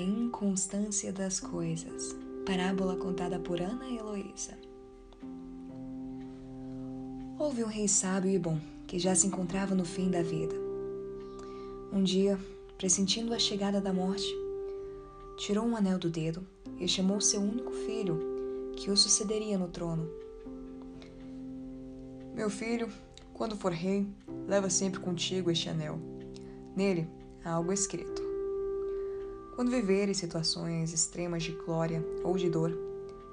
inconstância das coisas. Parábola contada por Ana Heloísa. Houve um rei sábio e bom que já se encontrava no fim da vida. Um dia, pressentindo a chegada da morte, tirou um anel do dedo e chamou seu único filho, que o sucederia no trono. Meu filho, quando for rei, leva sempre contigo este anel. Nele há algo escrito. Quando viver em situações extremas de glória ou de dor,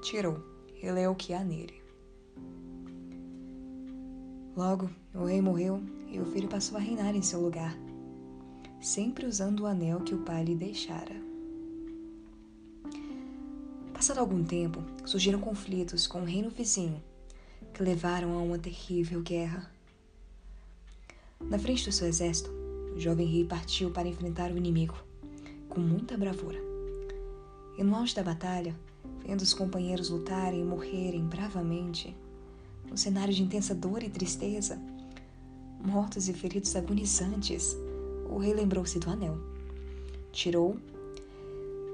tira-o e lê o que há nele. Logo, o rei morreu e o filho passou a reinar em seu lugar, sempre usando o anel que o pai lhe deixara. Passado algum tempo, surgiram conflitos com o reino vizinho, que levaram a uma terrível guerra. Na frente do seu exército, o jovem rei partiu para enfrentar o inimigo com muita bravura. E no auge da batalha, vendo os companheiros lutarem e morrerem bravamente, no cenário de intensa dor e tristeza, mortos e feridos agonizantes, o rei lembrou-se do anel. Tirou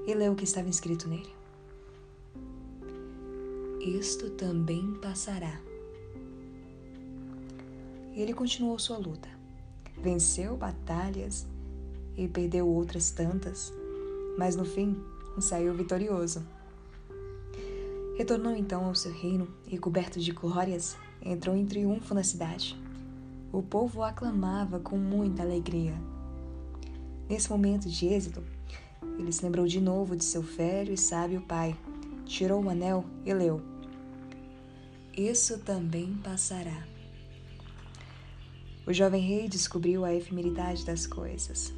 e leu o que estava escrito nele. Isto também passará. Ele continuou sua luta. Venceu batalhas e perdeu outras tantas, mas no fim saiu vitorioso. Retornou então ao seu reino e, coberto de glórias, entrou em triunfo na cidade. O povo o aclamava com muita alegria. Nesse momento de êxito, ele se lembrou de novo de seu velho e sábio pai, tirou o anel e leu: Isso também passará. O jovem rei descobriu a efemeridade das coisas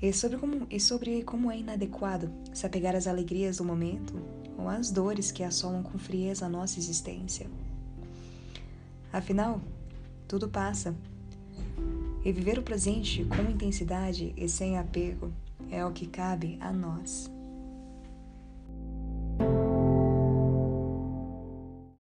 e sobre como, e sobre como é inadequado se apegar às alegrias do momento ou às dores que assolam com frieza a nossa existência. Afinal, tudo passa. E viver o presente com intensidade e sem apego é o que cabe a nós.